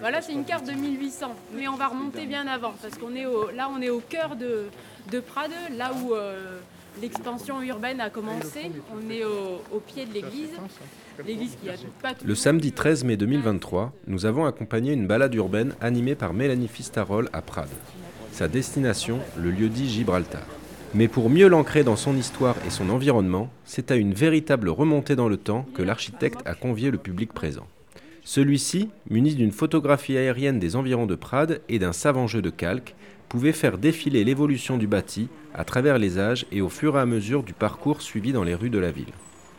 Voilà, c'est une carte de 1800, mais on va remonter bien avant, parce qu'on est au, là, on est au cœur de, de Prades, là où euh, l'expansion urbaine a commencé. On est au, au pied de l'église. L'église qui a pas tout Le samedi 13 mai 2023, nous avons accompagné une balade urbaine animée par Mélanie Fistarol à Prades. Sa destination, le lieu-dit Gibraltar. Mais pour mieux l'ancrer dans son histoire et son environnement, c'est à une véritable remontée dans le temps que l'architecte a convié le public présent. Celui-ci, muni d'une photographie aérienne des environs de Prades et d'un savant jeu de calque, pouvait faire défiler l'évolution du bâti à travers les âges et au fur et à mesure du parcours suivi dans les rues de la ville.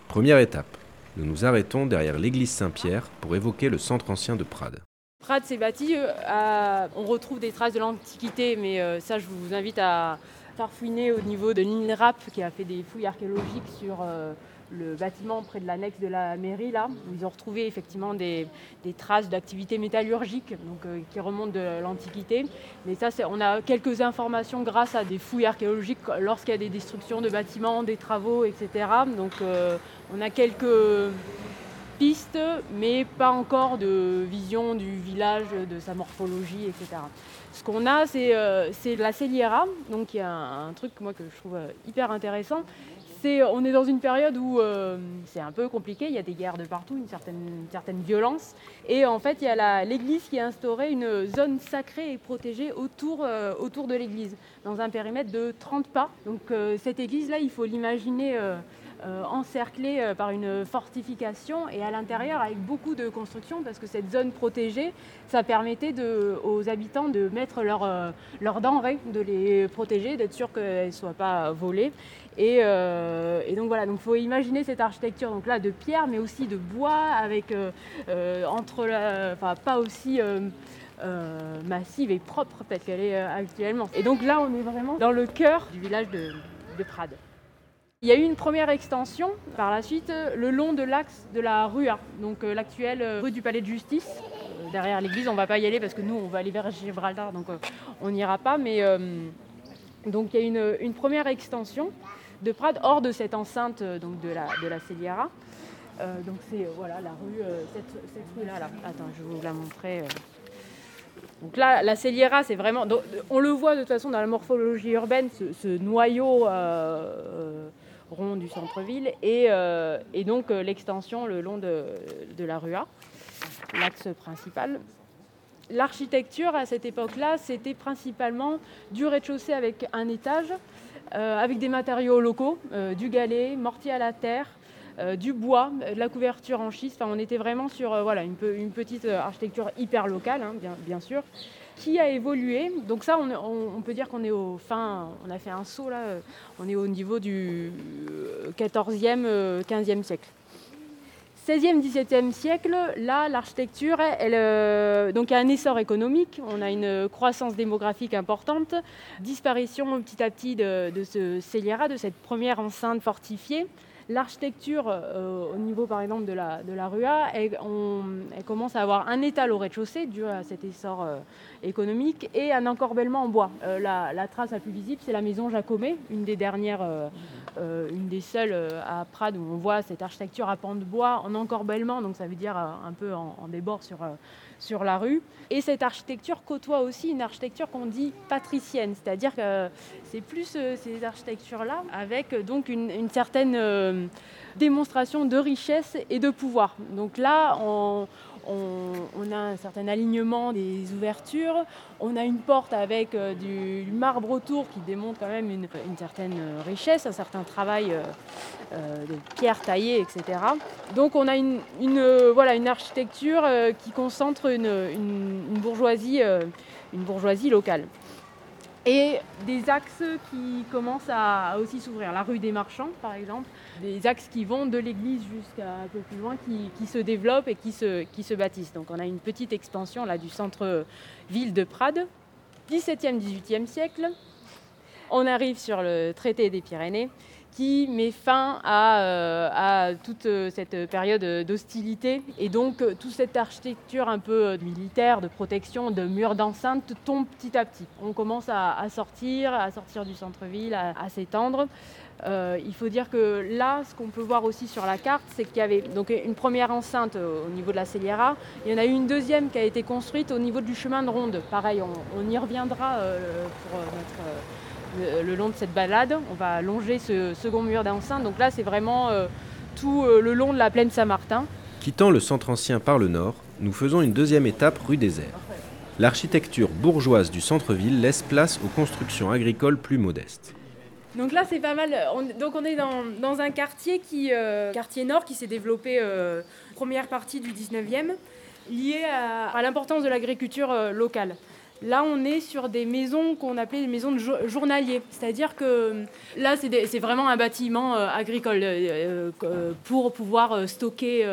Première étape, nous nous arrêtons derrière l'église Saint-Pierre pour évoquer le centre ancien de Prades. Prades s'est bâti, euh, on retrouve des traces de l'Antiquité, mais euh, ça je vous invite à farfouiner au niveau de l'INRAP qui a fait des fouilles archéologiques sur euh, le bâtiment près de l'annexe de la mairie là, où ils ont retrouvé effectivement des, des traces d'activité métallurgique donc, euh, qui remontent de l'Antiquité. Mais ça, on a quelques informations grâce à des fouilles archéologiques lorsqu'il y a des destructions de bâtiments, des travaux, etc. Donc euh, on a quelques pistes, mais pas encore de vision du village, de sa morphologie, etc. Ce qu'on a, c'est euh, la Celiera, donc il y a un, un truc moi, que je trouve euh, hyper intéressant. On est dans une période où euh, c'est un peu compliqué, il y a des guerres de partout, une certaine, violence. Et en fait, il y a l'Église qui a instauré une zone sacrée et protégée autour, euh, de l'Église, dans un périmètre de 30 pas. Donc euh, cette Église-là, il faut l'imaginer encerclée par une fortification et à l'intérieur avec beaucoup de constructions parce que cette zone protégée, ça permettait aux habitants de mettre leurs leurs denrées, de les protéger, d'être sûr qu'elles ne soient pas volées. Et, euh, et donc voilà, donc faut imaginer cette architecture donc là de pierre, mais aussi de bois avec euh, euh, entre, la- enfin pas aussi massive et propre peut-être qu'elle est actuellement. Et donc là, on est vraiment dans le cœur du village de, de Prades. Il y a eu une première extension par la suite le long de l'axe de la rue A, donc l'actuelle rue du Palais de Justice. Derrière l'église, on ne va pas y aller parce que nous, on va aller vers Gibraltar, donc on n'ira pas. Mais donc il y a une, une première extension de Prades hors de cette enceinte euh, donc de la, de la Celiera. Euh, donc c'est euh, voilà la rue, cette, cette rue-là. Là. Attends, je vais vous la montrer. Donc là, la Celiera, c'est vraiment. on le voit de toute façon dans la morphologie urbaine, ce, ce noyau rond du centre-ville, et, et donc l'extension le long de, de la rue A, l'axe principal. L'architecture à cette époque-là, c'était principalement du rez-de-chaussée avec un étage, avec des matériaux locaux, euh, du galet, mortier à la terre, euh, du bois, euh, de la couverture en schiste. Enfin, on était vraiment sur euh, voilà, une, pe- une petite euh, architecture hyper locale, hein, bien, sûr, qui a évolué. Donc ça, on, on- peut dire qu'on est au fin, on a fait un saut là, euh, on est au niveau du euh, 14e, euh, 15e siècle. 16e, 17e siècle, là, l'architecture, elle, euh, donc a un essor économique, on a une croissance démographique importante, disparition petit à petit de, de ce Celiera, de cette première enceinte fortifiée. L'architecture, euh, au niveau par exemple de la, de la rue A, elle, commence à avoir un étal au rez-de-chaussée dû à cet essor euh, économique et un encorbellement en bois. Euh, la, trace la plus visible, c'est la maison Jacomet, une des dernières, une des seules à Prades où on voit cette architecture à pans de bois en encorbellement, donc ça veut dire un peu en, débord sur, sur la rue. Et cette architecture côtoie aussi une architecture qu'on dit patricienne, c'est-à-dire que c'est plus euh, ces architectures-là avec euh, donc une, une certaine euh, démonstration de richesse et de pouvoir. Donc là, on, on- a un certain alignement des ouvertures, on a une porte avec euh, du marbre autour qui démontre quand même une, certaine euh, richesse, un certain travail euh, de pierre taillée, etc. Donc on a une, architecture qui concentre une, bourgeoisie, locale. Et des axes qui commencent à aussi s'ouvrir. La rue des Marchands, par exemple, des axes qui vont de l'église jusqu'à un peu plus loin, qui, se développent et qui se, bâtissent. Donc on a une petite expansion là, du centre-ville de Prades, 17e, 18e siècle. On arrive sur le traité des Pyrénées, qui met fin à, toute cette période d'hostilité. Et donc toute cette architecture un peu militaire, de protection, de murs d'enceinte tombe petit à petit. On commence à, sortir, à sortir du centre-ville, à s'étendre. Euh, il faut dire que là, ce qu'on peut voir aussi sur la carte, c'est qu'il y avait donc une première enceinte au niveau de la Celiera. Il y en a eu une deuxième qui a été construite au niveau du chemin de ronde. Pareil, on, y reviendra euh, pour euh, le, long de cette balade. On va longer ce second mur d'enceinte. Donc là, c'est vraiment tout le long de la plaine Saint-Martin. Quittant le centre ancien par le nord, nous faisons une deuxième étape rue des Airs. L'architecture bourgeoise du centre-ville laisse place aux constructions agricoles plus modestes. Donc là, c'est pas mal. donc on est dans, un quartier qui, euh, quartier nord qui s'est développé euh, première partie du 19e, lié à, l'importance de l'agriculture euh, locale. Là, on est sur des maisons qu'on appelait des maisons de journaliers. C'est-à-dire que là, c'est vraiment un bâtiment agricole. pour pouvoir stocker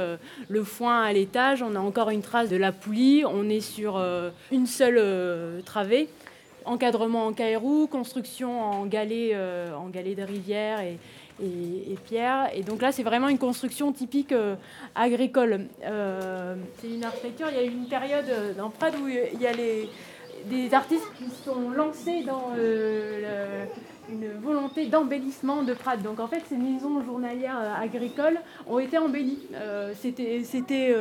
le foin à l'étage, on a encore une trace de la poulie. On est sur une seule travée encadrement en caillou, construction en galets, euh, en galets de rivière et, et, pierre. Et donc là, c'est vraiment une construction typique euh, agricole. Euh, c'est une architecture. Il y a eu une période dans Prades où il y a les, des artistes qui sont lancés dans une volonté d'embellissement de Prades. Donc en fait, ces maisons journalières agricoles ont été embellies. c'était, c'était,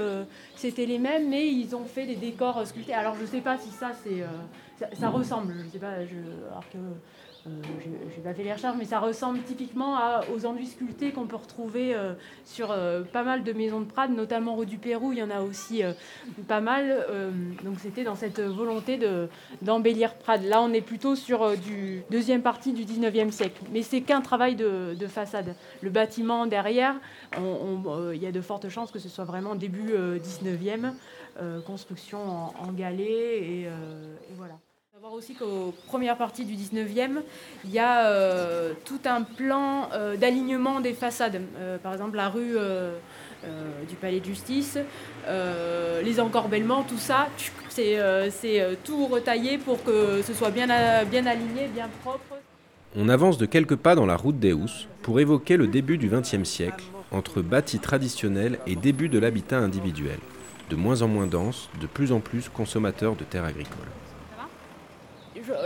c'était les mêmes, mais ils ont fait des décors sculptés. Alors je ne sais pas si ça, c'est ça, ressemble, je sais pas, je, alors que euh, j'ai pas fait les recherches, mais ça ressemble typiquement aux enduits sculptés qu'on peut retrouver euh, sur euh, pas mal de maisons de Prades, notamment rue du Pérou, il y en a aussi pas mal. donc c'était dans cette volonté d'embellir Prades. Là, on est plutôt sur du deuxième partie du 19e siècle, mais c'est qu'un travail de, façade. Le bâtiment derrière, il y a de fortes chances que ce soit vraiment début 19e, construction en, galets, et, et voilà voir aussi qu'aux premières parties du 19e, il y a euh, tout un plan euh, d'alignement des façades. Euh, par exemple, la rue du Palais de Justice, les encorbellements, tout ça, c'est tout retaillé pour que ce soit bien, aligné, bien propre. On avance de quelques pas dans la route des Housses pour évoquer le début du XXe siècle, entre bâtis traditionnels et début de l'habitat individuel, de moins en moins dense, de plus en plus consommateur de terres agricoles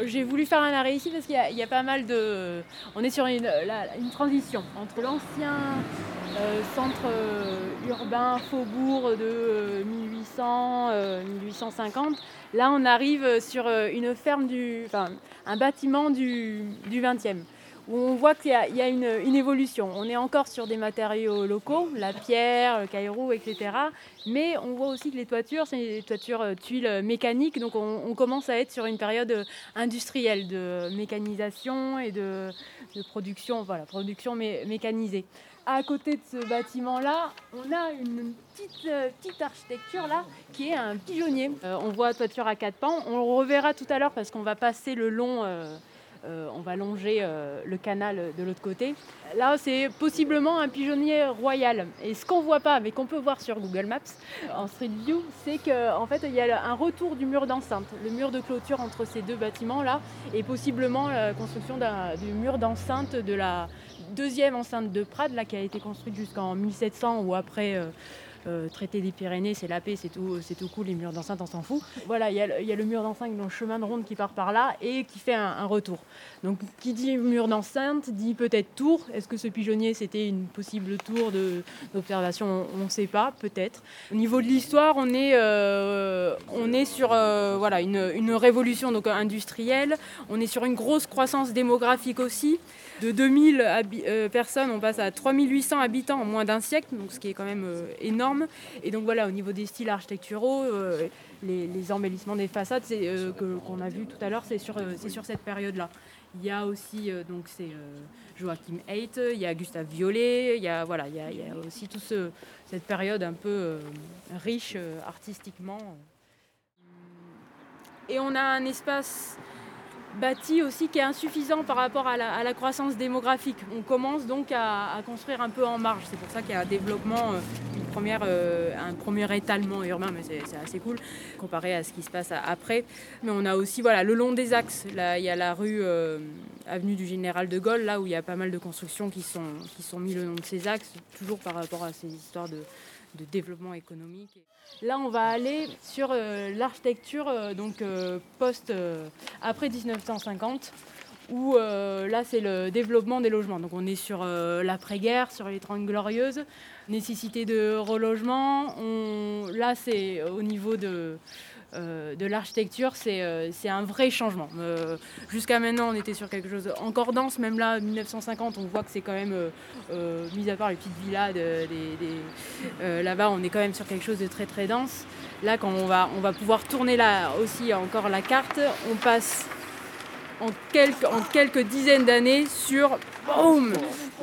j'ai voulu faire un arrêt ici parce qu'il y, a pas mal de. On est sur une, transition entre l'ancien euh, centre euh, urbain faubourg de 1800, euh, 1850. Là, on arrive sur une ferme du. Enfin, un bâtiment du, du 20e où on voit qu'il y a, une, évolution. On est encore sur des matériaux locaux, la pierre, le caillou, etc. Mais on voit aussi que les toitures, c'est des toitures euh, tuiles mécaniques, donc on, commence à être sur une période euh, industrielle de mécanisation et de, production, voilà, production mécanisée. À côté de ce bâtiment-là, on a une petite, euh, petite architecture là qui est un pigeonnier. on voit toiture à quatre pans. On le reverra tout à l'heure parce qu'on va passer le long. Euh, on va longer euh, le canal de l'autre côté. Là, c'est possiblement un pigeonnier royal. Et ce qu'on voit pas, mais qu'on peut voir sur Google Maps en Street View, c'est qu'en fait, il y a un retour du mur d'enceinte, le mur de clôture entre ces deux bâtiments-là, et possiblement la construction du mur d'enceinte de la deuxième enceinte de Prades, là, qui a été construite jusqu'en 1700 ou après. Euh, euh, des Pyrénées, c'est la paix, c'est tout, c'est tout cool, les murs d'enceinte, on s'en fout. Voilà, il y, a le mur d'enceinte le chemin de ronde qui part par là et qui fait un, retour. Donc, qui dit mur d'enceinte dit peut-être tour. Est-ce que ce pigeonnier, c'était une possible tour d'observation? On ne sait pas, peut-être. Au niveau de l'histoire, on est, euh, sur euh, voilà, une, une, révolution donc, industrielle, on est sur une grosse croissance démographique aussi. De 2000 personnes, on passe à 3800 habitants en moins d'un siècle, donc ce qui est quand même énorme et donc voilà, au niveau des styles architecturaux, euh, les, embellissements des façades euh, qu'on a vu tout à l'heure, c'est sur, euh, sur cette période-là. Il y a aussi donc c'est Joachim Haidt, il y a Gustave Violet, il y a voilà, il y a, aussi toute ce, cette période un peu riche artistiquement. Et on a un espace bâti aussi qui est insuffisant par rapport à la, croissance démographique. On commence donc à, construire un peu en marge. C'est pour ça qu'il y a un développement première, euh, un premier étalement urbain, mais c'est assez cool comparé à ce qui se passe après. Mais on a aussi voilà, le long des axes, là, il y a la rue euh, avenue du Général de Gaulle, là où il y a pas mal de constructions qui sont, qui sont mises le long de ces axes, toujours par rapport à ces histoires de, de développement économique. Là, on va aller sur l'architecture donc post après 1950 où euh, là c'est le développement des logements. Donc on est sur euh, l'après-guerre, sur les 30 glorieuses, nécessité de relogement. là c'est au niveau de, euh, de l'architecture, c'est un vrai changement. Jusqu'à maintenant on était sur quelque chose encore dense, même là 1950 on voit que c'est quand même, mis à part les petites villas là-bas, on est quand même sur quelque chose de très très dense. Là quand on va, pouvoir tourner là aussi encore la carte, on passe en quelques, dizaines d'années sur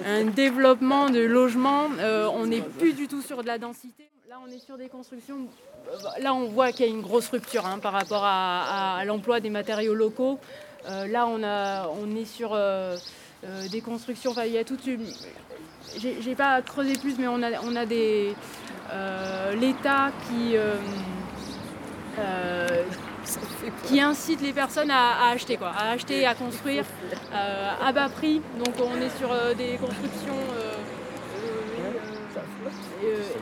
un développement de logements. Euh, on n'est plus du tout sur de la densité. Là, on est sur des constructions. Euh, là, on voit qu'il y a une grosse rupture hein, par rapport à, l'emploi des matériaux locaux. Euh, là, on, est sur des constructions. Enfin, il y a toute une. J'ai pas creusé plus, mais on a, des. L'État qui incite les personnes à, acheter, à acheter, à construire euh, à bas prix. Donc on est sur euh, des constructions euh,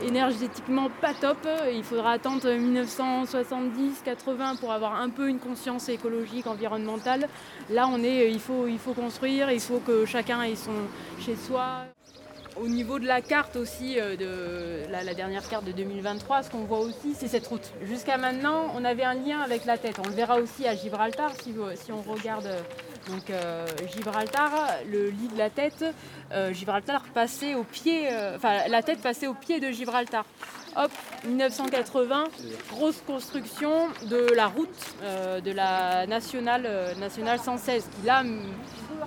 énergétiquement pas top. Il faudra attendre 1970-80 pour avoir un peu une conscience écologique, environnementale. Là on est, il faut, il faut construire, il faut que chacun ait son chez soi. Au niveau de la carte aussi, euh, de la, dernière carte de 2023, ce qu'on voit aussi, c'est cette route. Jusqu'à maintenant, on avait un lien avec la tête. On le verra aussi à Gibraltar, si on regarde donc, euh, Gibraltar, le lit de la tête, euh, Gibraltar passait au pied, enfin la tête passait au pied de Gibraltar. Hop, 1980, grosse construction de la route de la nationale, nationale 116, qui là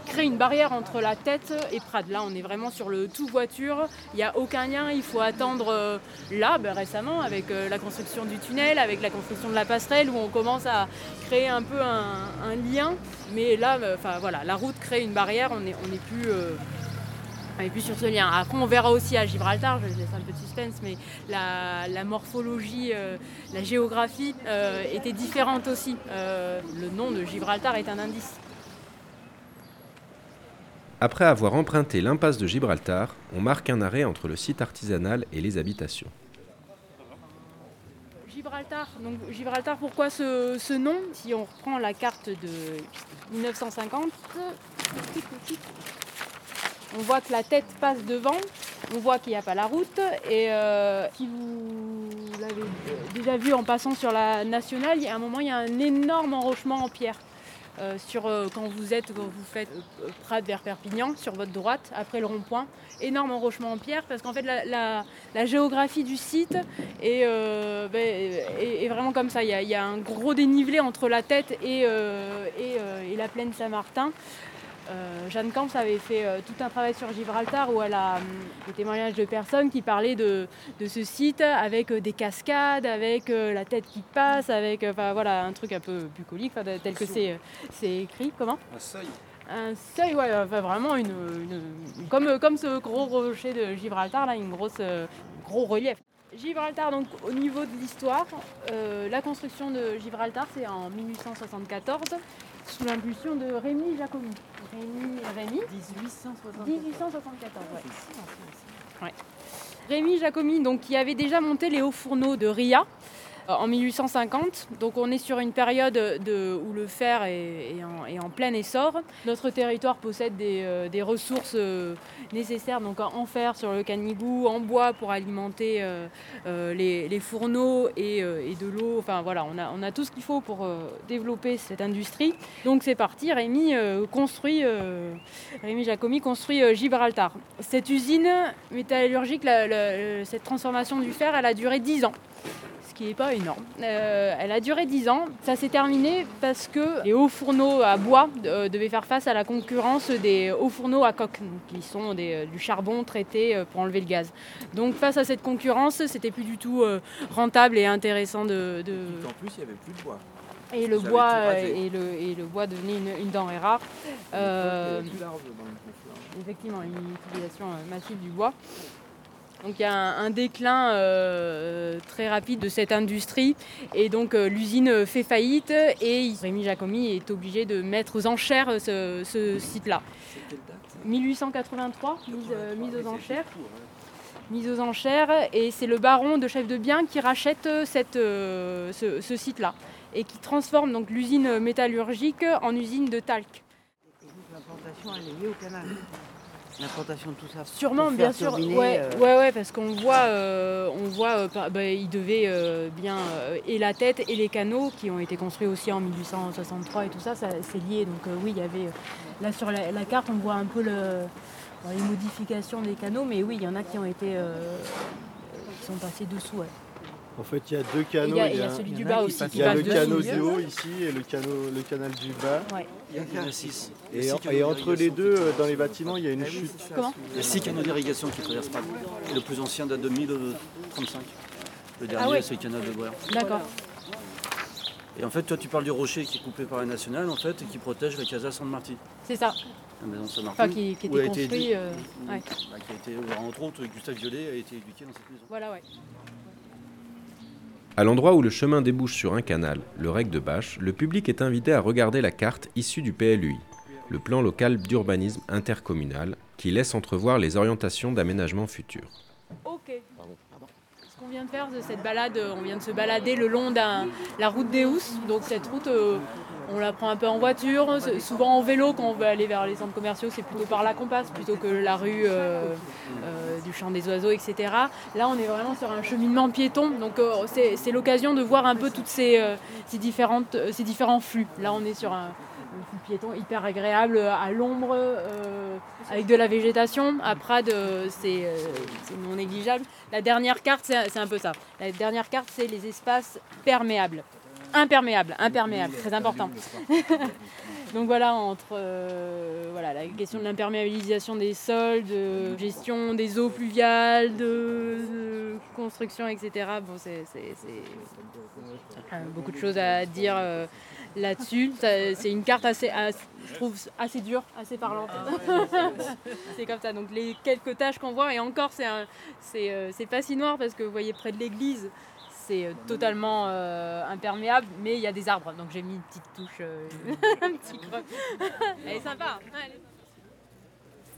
crée une barrière entre la tête et Prades. Là, on est vraiment sur le tout voiture. Il n'y a aucun lien. Il faut attendre euh, là, ben, récemment, avec euh, la construction du tunnel, avec la construction de la passerelle, où on commence à créer un peu un, lien. Mais là, euh, voilà, la route crée une barrière. On n'est on plus sur ce lien. Après, on verra aussi à Gibraltar, je laisse un peu de suspense, mais la, morphologie, la géographie était différente aussi. le nom de Gibraltar est un indice. Après avoir emprunté l'impasse de Gibraltar, on marque un arrêt entre le site artisanal et les habitations. Gibraltar, donc Gibraltar, pourquoi ce, nom? Si on reprend la carte de 1950, on voit que la tête passe devant, on voit qu'il n'y a pas la route, et euh, si vous l'avez déjà vu en passant sur la nationale, a un moment, il y a un énorme enrochement en pierre. Euh, sur, euh, quand vous êtes, vous faites euh, Prades vers Perpignan, sur votre droite, après le rond-point. Énorme enrochement en pierre, parce qu'en fait, la, géographie du site est, ben, vraiment comme ça. Il y, a, un gros dénivelé entre la tête et la plaine Saint-Martin. Euh, Jeanne Camps avait fait euh, tout un travail sur Gibraltar où elle a hum, des témoignages de personnes qui parlaient de, ce site avec euh, des cascades, avec la tête qui passe, avec voilà, un truc un peu bucolique tel que c'est écrit. Comment? Un seuil. Un seuil, ouais, vraiment une, comme, comme ce gros rocher de Gibraltar, là, une grosse gros relief. Gibraltar, donc au niveau de l'histoire, la construction de Gibraltar, c'est en 1874 sous l'impulsion de Rémi Jacobi. Rémi, Rémi 1874. 1874, ouais. Rémi Jacomi, donc, qui avait déjà monté les hauts fourneaux de Ria, en 1850. Donc on est sur une période de, où le fer est, en, plein essor. Notre territoire possède des, euh, ressources euh, nécessaires donc en fer sur le Canigou, en bois pour alimenter les, fourneaux et, de l'eau. Enfin voilà, on a, on a tout ce qu'il faut pour développer cette industrie. Donc c'est parti, Rémi construit, Rémi Jacomi construit Gibraltar. Cette usine métallurgique, cette transformation du fer, elle a duré 10 ans qui n'est pas énorme. Euh, elle a duré 10 ans. Ça s'est terminé parce que les hauts fourneaux à bois euh, devaient faire face à la concurrence des hauts fourneaux à coque, qui sont euh, du charbon traité pour enlever le gaz. Donc face à cette concurrence, c'était plus du tout rentable et intéressant de. En plus, il n'y avait plus de bois. Et le, bois, et, le, et le bois devenait une, denrée rare. effectivement, une utilisation massive du bois. Donc il y a un, un déclin euh, très rapide de cette industrie et donc euh, l'usine fait faillite et Rémi Jacomi est obligé de mettre aux enchères ce, ce site-là. 1883, mise, euh, mise aux enchères. Mise aux enchères et c'est le baron de chef de bien qui rachète euh, cette, euh, ce, ce site-là et qui transforme donc l'usine métallurgique en usine de talc. L'implantation, elle est liée au canal. L'implantation de tout ça. Sûrement, bien sûr. turbiner, ouais, euh, ouais, ouais, parce qu'on voit, euh, on voit, euh, bah, il devait bien et la tête et les canaux qui ont été construits aussi en 1863 et tout ça, ça c'est lié. Donc oui, il y avait là sur la, la carte, on voit un peu le, les modifications des canaux, mais oui, il y en a qui ont été, qui sont passés dessous. ouais. En fait, il y a deux canaux. Il y a, il y celui du bas aussi il y a le canal du haut ici et le, canal, le canal du bas. Ouais. Il y a, en six. Et, en- et entre les deux, euh, dans les bâtiments, il y a une oui, chute. Comment Il y a six canaux d'irrigation qui traversent. Et le plus ancien date de 1035. Le dernier, Ah ouais. c'est le canal de Boer. D'accord. Et en fait, toi, tu parles du rocher qui est coupé par la nationale, en fait, et qui protège la Casa San Marti, C'est ça. la maison San Martin. Enfin, qui, qui était été construit. édu- euh, ouais. bah, qui a été, entre autres, Gustave Violet a été éduqué dans cette maison. Voilà, ouais. À l'endroit où le chemin débouche sur un canal, le rec de Bâche, le public est invité à regarder la carte issue du PLUI, le plan local d'urbanisme intercommunal, qui laisse entrevoir les orientations d'aménagement futurs. Ok. Ce qu'on vient de faire de cette balade, euh, on vient de se balader le long de la route des Housses. Donc cette route, euh, on la prend un peu en voiture, souvent en vélo quand on veut aller vers les centres commerciaux, c'est plutôt par là qu'on passe, plutôt que la rue euh, du champ des oiseaux, etc. Là, on est vraiment sur un cheminement piéton, donc euh, c'est l'occasion de voir un peu toutes ces, euh, ces, euh, différents flux. Là, on est sur un, un flux piéton hyper agréable, euh, à l'ombre, euh, avec de la végétation. À Prades, euh, c'est euh, non négligeable. La dernière carte, c'est un peu ça. La dernière carte, c'est les espaces perméables. Imperméables, imperméables, très important. Donc voilà, entre euh, voilà, la question de l'imperméabilisation des sols, de gestion des eaux pluviales, de, de construction, etc. Bon, c'est euh, beaucoup de choses à dire euh, là-dessus. C'est une carte assez, assez- je trouve, assez dure, assez parlante. c'est comme ça. Donc les quelques tâches qu'on voit, et encore, c'est un- c'est c'est pas si noir parce que vous voyez près de l'église, c'est euh, totalement euh, imperméable, mais il y a des arbres. Donc j'ai mis une petite touche, euh, un petit creux. Elle est sympa. hein, elle est-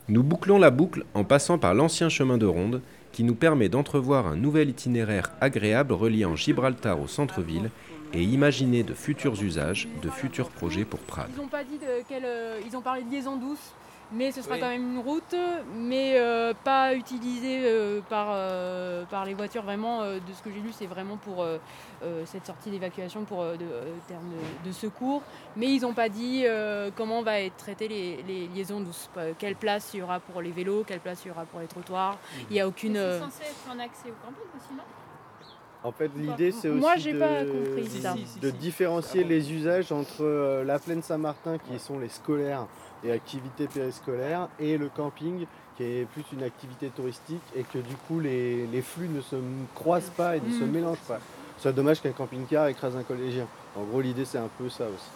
Nous bouclons la boucle en passant par l'ancien chemin de ronde qui nous permet d'entrevoir un nouvel itinéraire agréable reliant Gibraltar au centre-ville et imaginer de futurs usages, de futurs projets pour Prades. Ils n'ont pas dit de quelle. ils ont parlé de liaison douce, mais ce sera Oui. quand même une route, mais euh, pas utilisée euh, par, euh, par les voitures. Vraiment, euh, de ce que j'ai lu, c'est vraiment pour cette sortie d'évacuation pour euh, de, euh, termes de, de secours. Mais ils n'ont pas dit euh, comment va être traitées les, les liaisons douces. Euh, Quelle place il y aura pour les vélos, quelle place il y aura pour les trottoirs. Il n'y a aucune. euh, censé être un accès au camping aussi, non En fait, l'idée, c'est aussi Moi, j'ai de, pas compris ça. de différencier les usages entre la plaine Saint-Martin, qui sont les scolaires et activités périscolaires, et le camping, qui est plus une activité touristique, et que du coup, les, les flux ne se croisent pas et ne se Mm. mélangent pas. C'est dommage qu'un camping-car écrase un collégien. En gros, l'idée, c'est un peu ça aussi.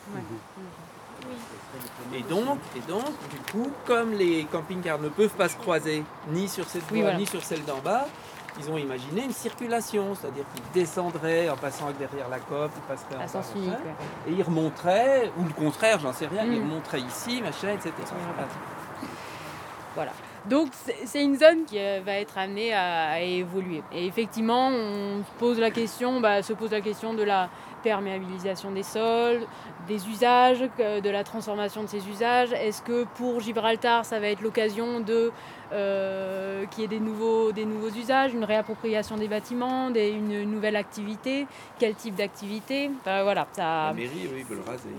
Et donc, et donc, du coup, comme les camping-cars ne peuvent pas se croiser ni sur cette voie Oui, voilà. ni sur celle d'en bas, ils ont imaginé une circulation, c'est-à-dire qu'ils descendraient en passant derrière la cope, ils passeraient en sens unique. ouais. et ils remonteraient, ou le contraire, j'en sais rien, ils Mm. remonteraient ici, machin, etc. Donc c'est une zone qui euh, va être amenée à, évoluer. Et effectivement, on se pose la question, bah, se pose la question de la perméabilisation des sols, des usages, de la transformation de ces usages. Est-ce que pour Gibraltar, ça va être l'occasion de euh, qu'il y ait des nouveaux, des nouveaux usages, une réappropriation des bâtiments, des- une nouvelle activité? Quel type d'activité? Enfin, Voilà, ça. La mairie, oui, veulent raser.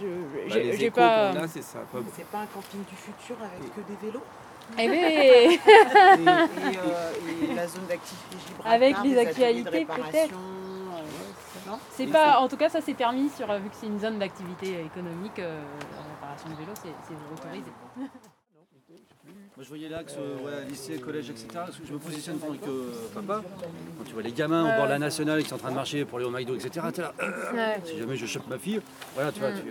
Bah, j'ai les j'ai échos pas. qu'on a, c'est ça. Pas- C'est pas un camping du futur avec que des vélos Eh et, et, euh, et la zone d'activité Gibraltar Avec les actualités, peut-être. euh, non C'est pas, en tout cas, ça c'est permis sur, vu que c'est une zone d'activité économique, euh, la réparation de vélo, c'est c'est autorisé. je voyais l'axe, euh, ouais, lycée, collège, etc. Je me positionne en tant que euh, papa. Quand tu vois les gamins au bord de la nationale qui sont en train de marcher pour aller au McDo, etc. T'es là, euh, Ouais. si jamais je chope ma fille, voilà, tu vois. Mm. Tu,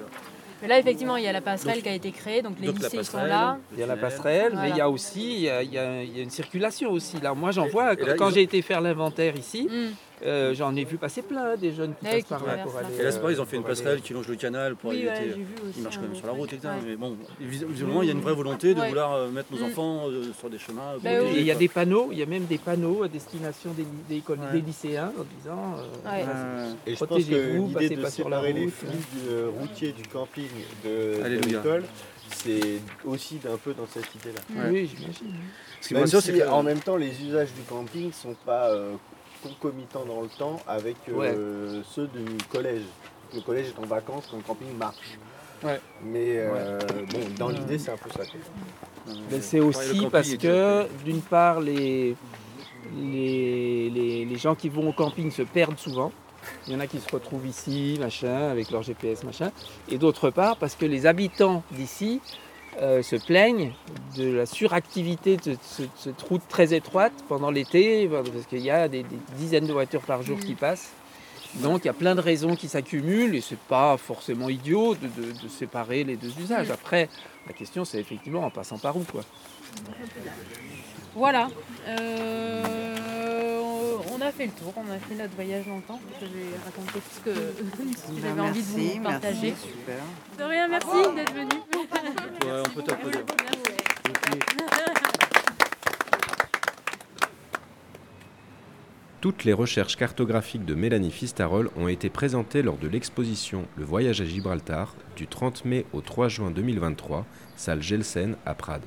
Mais là, effectivement, il y a la passerelle Donc- qui a été créée, donc les donc lycées sont là. Il y a la passerelle, mais il y a aussi il y a, il y une circulation aussi. Là, moi, j'en vois. et là, quand ont- j'ai été faire l'inventaire ici, Hmm. Euh, j'en ai vu passer plein des jeunes qui Ouais, passent par là pour traversent, aller. Et là, c'est pareil, ils ont euh, fait une aller- passerelle qui longe le canal pour Oui, éviter. ouais, j'ai vu aussi. Ils marchent quand même sur la route, etc. Mais bon, vis- visiblement, il y a une vraie volonté de vouloir euh, mettre nos Mm. enfants sur des chemins. Bah il y a des panneaux, il y a même des panneaux à destination des, écoles, lycéens en disant. Ouais. Et je pense que Protégez-vous, l'idée passez de pas sur la séparer les route. flux du, routiers du camping de, l'école, c'est aussi un peu dans cette idée-là. Oui, j'imagine. Ce qui m'assure, si, c'est que. en même temps, les usages du camping sont pas euh, concomitants dans le temps avec euh, ceux du collège. Le collège est en vacances quand le camping marche. Ouais. Mais euh, bon, dans l'idée, c'est un peu ça. Mais c'est aussi parce que, d'une part, les, les, les, les gens qui vont au camping se perdent souvent. Il y en a qui se retrouvent ici, machin, avec leur GPS, machin. Et d'autre part, parce que les habitants d'ici euh, se plaignent de la suractivité de, ce- cette route très étroite pendant l'été, parce qu'il y a des, des dizaines de voitures par jour qui passent. Donc il y a plein de raisons qui s'accumulent et c'est pas forcément idiot de, de- de séparer les deux usages. Après, la question c'est effectivement en passant par où quoi. Voilà. Euh, on a fait le tour, on a fait notre voyage longtemps. Je vais raconter tout ce que, ce que j'avais Ben, envie de vous partager. merci, super. De rien, merci d'être venu. Ouais, on peut t'applaudir. Toutes les recherches cartographiques de Mélanie Fistarol ont été présentées lors de l'exposition Le voyage à Gibraltar du 30 mai au 3 juin 2023, salle Gelsen à Prades.